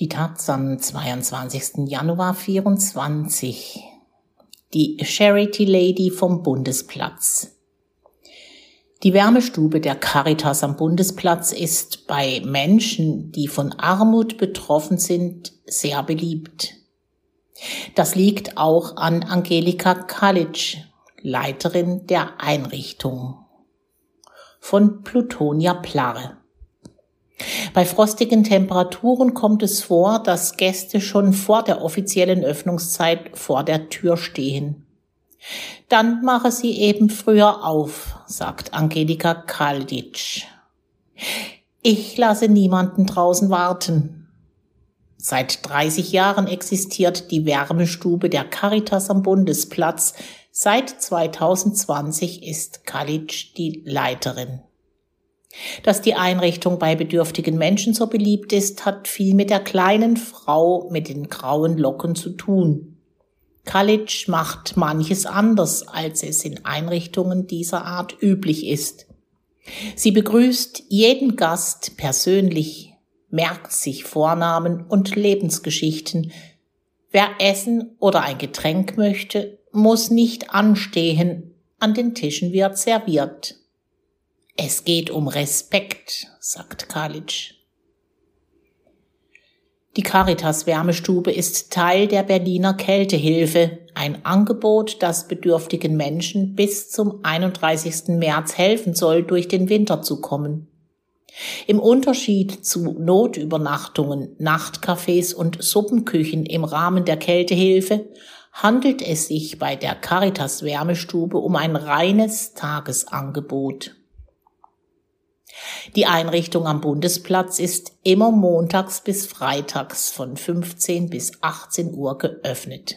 Die Taz am 22. Januar 24. Die Charity Lady vom Bundesplatz. Die Wärmestube der Caritas am Bundesplatz ist bei Menschen, die von Armut betroffen sind, sehr beliebt. Das liegt auch an Angelika Kalic, Leiterin der Einrichtung. Von Plutonia Plarre. Bei frostigen Temperaturen kommt es vor, dass Gäste schon vor der offiziellen Öffnungszeit vor der Tür stehen. Dann mache sie eben früher auf, sagt Angelika Kaldic. Ich lasse niemanden draußen warten. Seit 30 Jahren existiert die Wärmestube der Caritas am Bundesplatz. Seit 2020 ist Kalic die Leiterin. Dass die Einrichtung bei bedürftigen Menschen so beliebt ist, hat viel mit der kleinen Frau mit den grauen Locken zu tun. Kalic macht manches anders, als es in Einrichtungen dieser Art üblich ist. Sie begrüßt jeden Gast persönlich, merkt sich Vornamen und Lebensgeschichten. Wer essen oder ein Getränk möchte, muss nicht anstehen, an den Tischen wird serviert. Es geht um Respekt, sagt Kalic. Die Caritas Wärmestube ist Teil der Berliner Kältehilfe, ein Angebot, das bedürftigen Menschen bis zum 31. März helfen soll, durch den Winter zu kommen. Im Unterschied zu Notübernachtungen, Nachtcafés und Suppenküchen im Rahmen der Kältehilfe handelt es sich bei der Caritas Wärmestube um ein reines Tagesangebot. Die Einrichtung am Bundesplatz ist immer montags bis freitags von 15 bis 18 Uhr geöffnet.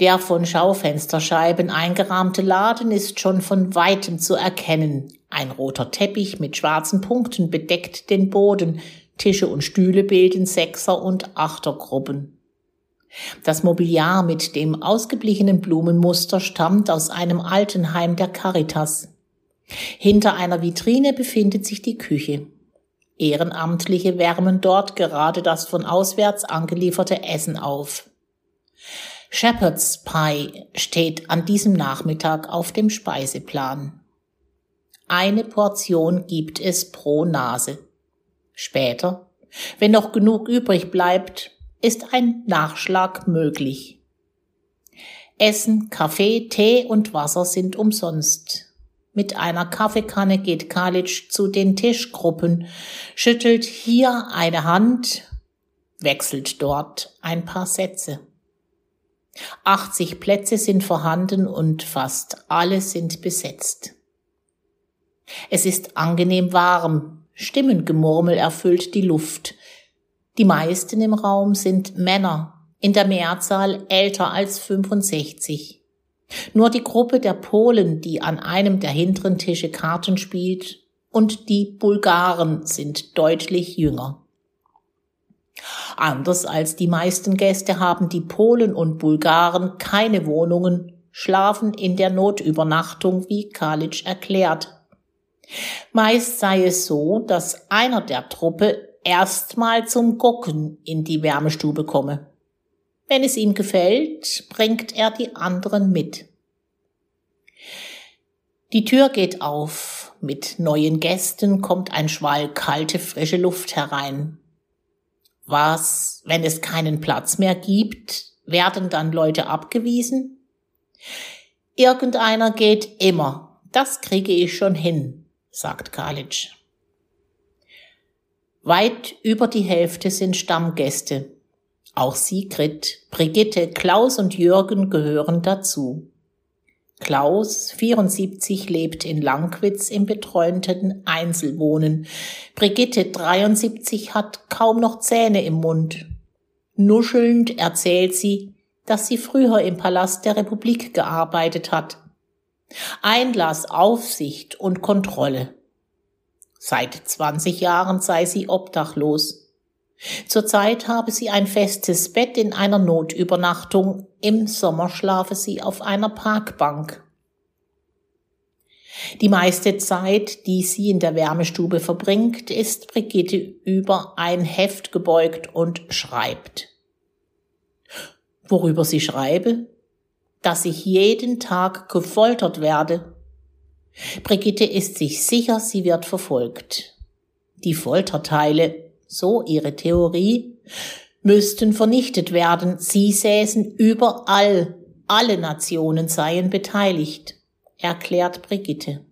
Der von Schaufensterscheiben eingerahmte Laden ist schon von weitem zu erkennen. Ein roter Teppich mit schwarzen Punkten bedeckt den Boden, Tische und Stühle bilden Sechser- und Achtergruppen. Das Mobiliar mit dem ausgeblichenen Blumenmuster stammt aus einem Altenheim der Caritas. Hinter einer Vitrine befindet sich die Küche. Ehrenamtliche wärmen dort gerade das von auswärts angelieferte Essen auf. Shepherd's Pie steht an diesem Nachmittag auf dem Speiseplan. Eine Portion gibt es pro Nase. Später, wenn noch genug übrig bleibt, ist ein Nachschlag möglich. Essen, Kaffee, Tee und Wasser sind umsonst. Mit einer Kaffeekanne geht Kalic zu den Tischgruppen, schüttelt hier eine Hand, wechselt dort ein paar Sätze. 80 Plätze sind vorhanden und fast alle sind besetzt. Es ist angenehm warm, Stimmengemurmel erfüllt die Luft. Die meisten im Raum sind Männer, in der Mehrzahl älter als 65. Nur die Gruppe der Polen, die an einem der hinteren Tische Karten spielt, und die Bulgaren sind deutlich jünger. Anders als die meisten Gäste haben die Polen und Bulgaren keine Wohnungen, schlafen in der Notübernachtung, wie Kalic erklärt. Meist sei es so, dass einer der Truppe erstmal zum Gucken in die Wärmestube komme. Wenn es ihm gefällt, bringt er die anderen mit. Die Tür geht auf. Mit neuen Gästen kommt ein Schwall kalte, frische Luft herein. Was, wenn es keinen Platz mehr gibt, werden dann Leute abgewiesen? Irgendeiner geht immer. Das kriege ich schon hin, sagt Kalic. Weit über die Hälfte sind Stammgäste. Auch Sigrid, Brigitte, Klaus und Jürgen gehören dazu. Klaus, 74, lebt in Langwitz im betreuten Einzelwohnen. Brigitte, 73, hat kaum noch Zähne im Mund. Nuschelnd erzählt sie, dass sie früher im Palast der Republik gearbeitet hat. Einlass, Aufsicht und Kontrolle. Seit 20 Jahren sei sie obdachlos. Zurzeit habe sie ein festes Bett in einer Notübernachtung, im Sommer schlafe sie auf einer Parkbank. Die meiste Zeit, die sie in der Wärmestube verbringt, ist Brigitte über ein Heft gebeugt und schreibt. Worüber sie schreibe? Dass ich jeden Tag gefoltert werde. Brigitte ist sich sicher, sie wird verfolgt. Die Folterteile, so ihre Theorie, müssten vernichtet werden. Sie säßen überall. Alle Nationen seien beteiligt erklärt Brigitte.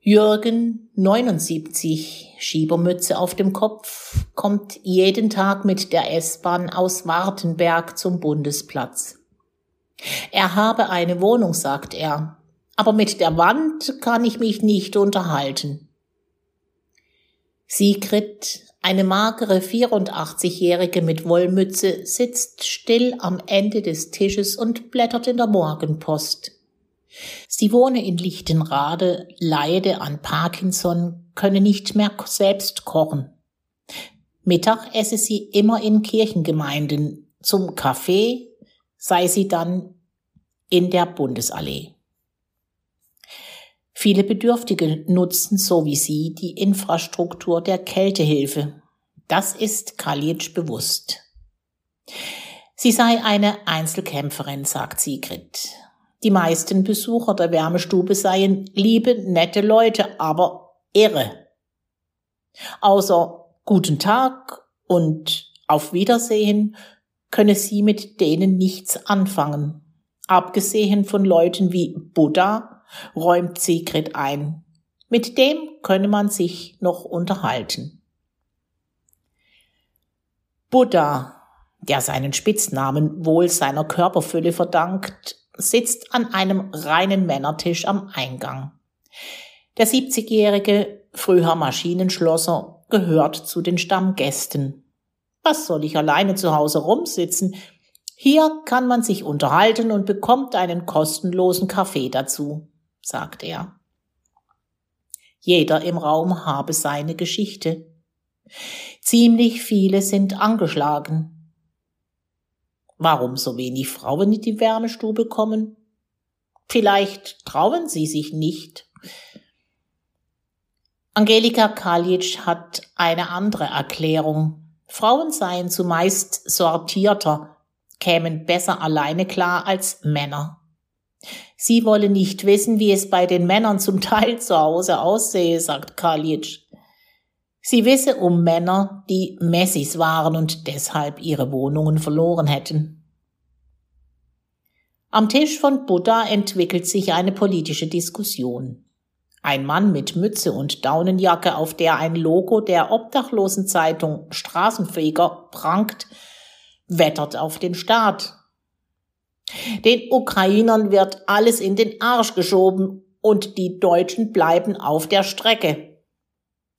Jürgen, 79, Schiebermütze auf dem Kopf, kommt jeden Tag mit der S-Bahn aus Wartenberg zum Bundesplatz. Er habe eine Wohnung, sagt er, aber mit der Wand kann ich mich nicht unterhalten. Sigrid, eine magere 84-Jährige mit Wollmütze sitzt still am Ende des Tisches und blättert in der Morgenpost. Sie wohne in Lichtenrade, leide an Parkinson, könne nicht mehr selbst kochen. Mittag esse sie immer in Kirchengemeinden. Zum Kaffee sei sie dann in der Bundesallee. Viele Bedürftige nutzen so wie sie die Infrastruktur der Kältehilfe. Das ist Kaljic bewusst. Sie sei eine Einzelkämpferin, sagt Sigrid. Die meisten Besucher der Wärmestube seien liebe, nette Leute, aber irre. Außer guten Tag und auf Wiedersehen könne sie mit denen nichts anfangen. Abgesehen von Leuten wie Buddha, räumt Sigrid ein. Mit dem könne man sich noch unterhalten. Buddha, der seinen Spitznamen wohl seiner Körperfülle verdankt, sitzt an einem reinen Männertisch am Eingang. Der 70-jährige, früher Maschinenschlosser, gehört zu den Stammgästen. Was soll ich alleine zu Hause rumsitzen? Hier kann man sich unterhalten und bekommt einen kostenlosen Kaffee dazu sagt er. Jeder im Raum habe seine Geschichte. Ziemlich viele sind angeschlagen. Warum so wenig Frauen in die Wärmestube kommen? Vielleicht trauen sie sich nicht. Angelika Kalic hat eine andere Erklärung. Frauen seien zumeist sortierter, kämen besser alleine klar als Männer. Sie wolle nicht wissen, wie es bei den Männern zum Teil zu Hause aussehe, sagt Karlic. Sie wisse um Männer, die Messis waren und deshalb ihre Wohnungen verloren hätten. Am Tisch von Buddha entwickelt sich eine politische Diskussion. Ein Mann mit Mütze und Daunenjacke, auf der ein Logo der Obdachlosenzeitung Straßenfeger prangt, wettert auf den Staat. Den Ukrainern wird alles in den Arsch geschoben und die Deutschen bleiben auf der Strecke.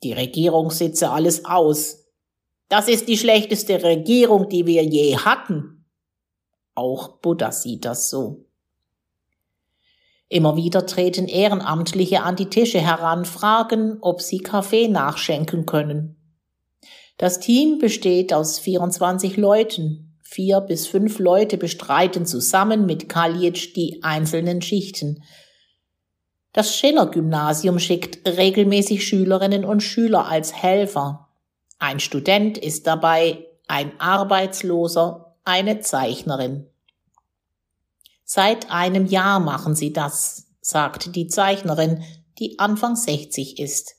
Die Regierung sitze alles aus. Das ist die schlechteste Regierung, die wir je hatten. Auch Buddha sieht das so. Immer wieder treten Ehrenamtliche an die Tische heran, fragen, ob sie Kaffee nachschenken können. Das Team besteht aus 24 Leuten, Vier bis fünf Leute bestreiten zusammen mit Kaljic die einzelnen Schichten. Das Schiller-Gymnasium schickt regelmäßig Schülerinnen und Schüler als Helfer. Ein Student ist dabei, ein Arbeitsloser, eine Zeichnerin. Seit einem Jahr machen sie das, sagt die Zeichnerin, die Anfang 60 ist.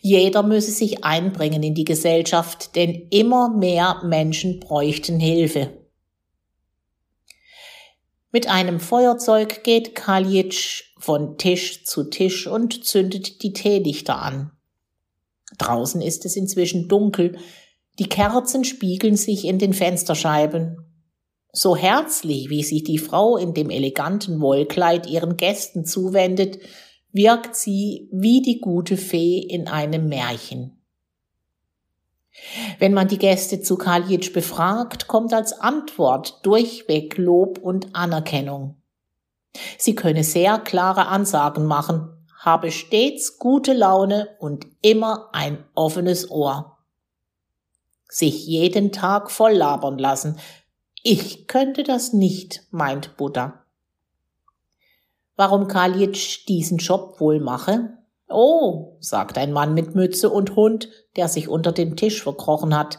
Jeder müsse sich einbringen in die Gesellschaft, denn immer mehr Menschen bräuchten Hilfe. Mit einem Feuerzeug geht Kaljic von Tisch zu Tisch und zündet die Teelichter an. Draußen ist es inzwischen dunkel, die Kerzen spiegeln sich in den Fensterscheiben. So herzlich, wie sich die Frau in dem eleganten Wollkleid ihren Gästen zuwendet, wirkt sie wie die gute Fee in einem Märchen. Wenn man die Gäste zu Kaljic befragt, kommt als Antwort durchweg Lob und Anerkennung. Sie könne sehr klare Ansagen machen, habe stets gute Laune und immer ein offenes Ohr. Sich jeden Tag voll labern lassen. Ich könnte das nicht, meint Buddha. Warum Kaljic diesen Job wohl mache? Oh, sagt ein Mann mit Mütze und Hund, der sich unter den Tisch verkrochen hat.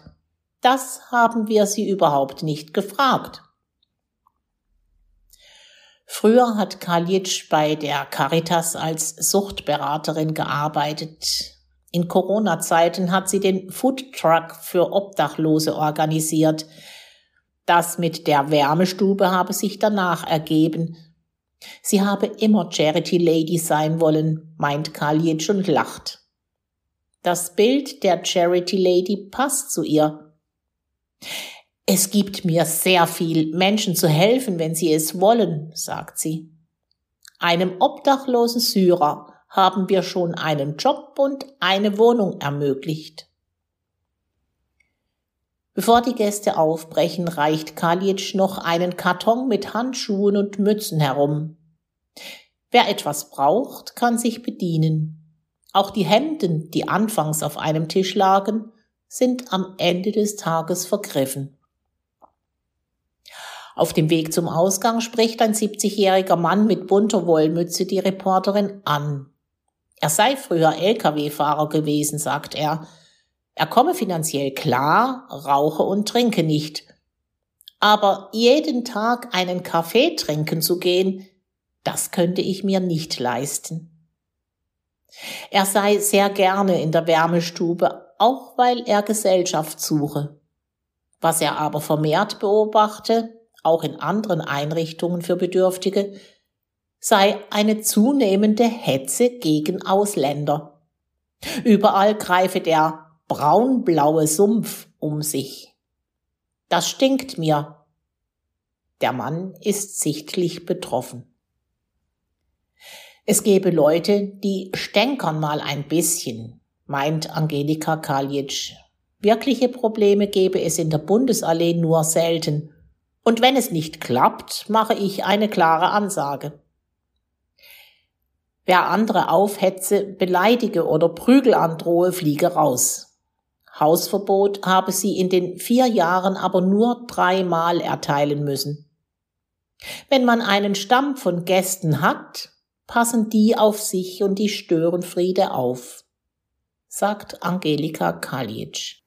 Das haben wir Sie überhaupt nicht gefragt. Früher hat Kaljic bei der Caritas als Suchtberaterin gearbeitet. In Corona-Zeiten hat sie den Foodtruck für Obdachlose organisiert. Das mit der Wärmestube habe sich danach ergeben. Sie habe immer Charity Lady sein wollen, meint Kaljic und lacht. Das Bild der Charity Lady passt zu ihr. Es gibt mir sehr viel, Menschen zu helfen, wenn sie es wollen, sagt sie. Einem obdachlosen Syrer haben wir schon einen Job und eine Wohnung ermöglicht. Bevor die Gäste aufbrechen, reicht Kalic noch einen Karton mit Handschuhen und Mützen herum. Wer etwas braucht, kann sich bedienen. Auch die Hemden, die anfangs auf einem Tisch lagen, sind am Ende des Tages vergriffen. Auf dem Weg zum Ausgang spricht ein 70-jähriger Mann mit bunter Wollmütze die Reporterin an. Er sei früher Lkw-Fahrer gewesen, sagt er. Er komme finanziell klar, rauche und trinke nicht. Aber jeden Tag einen Kaffee trinken zu gehen, das könnte ich mir nicht leisten. Er sei sehr gerne in der Wärmestube, auch weil er Gesellschaft suche. Was er aber vermehrt beobachte, auch in anderen Einrichtungen für Bedürftige, sei eine zunehmende Hetze gegen Ausländer. Überall greife der braunblaue Sumpf um sich. Das stinkt mir. Der Mann ist sichtlich betroffen. Es gebe Leute, die stänkern mal ein bisschen, meint Angelika Kaljic. Wirkliche Probleme gebe es in der Bundesallee nur selten und wenn es nicht klappt, mache ich eine klare Ansage. Wer andere aufhetze, beleidige oder Prügel androhe, fliege raus. Hausverbot habe sie in den vier Jahren aber nur dreimal erteilen müssen. Wenn man einen Stamm von Gästen hat, passen die auf sich und die Störenfriede auf, sagt Angelika Kaljic.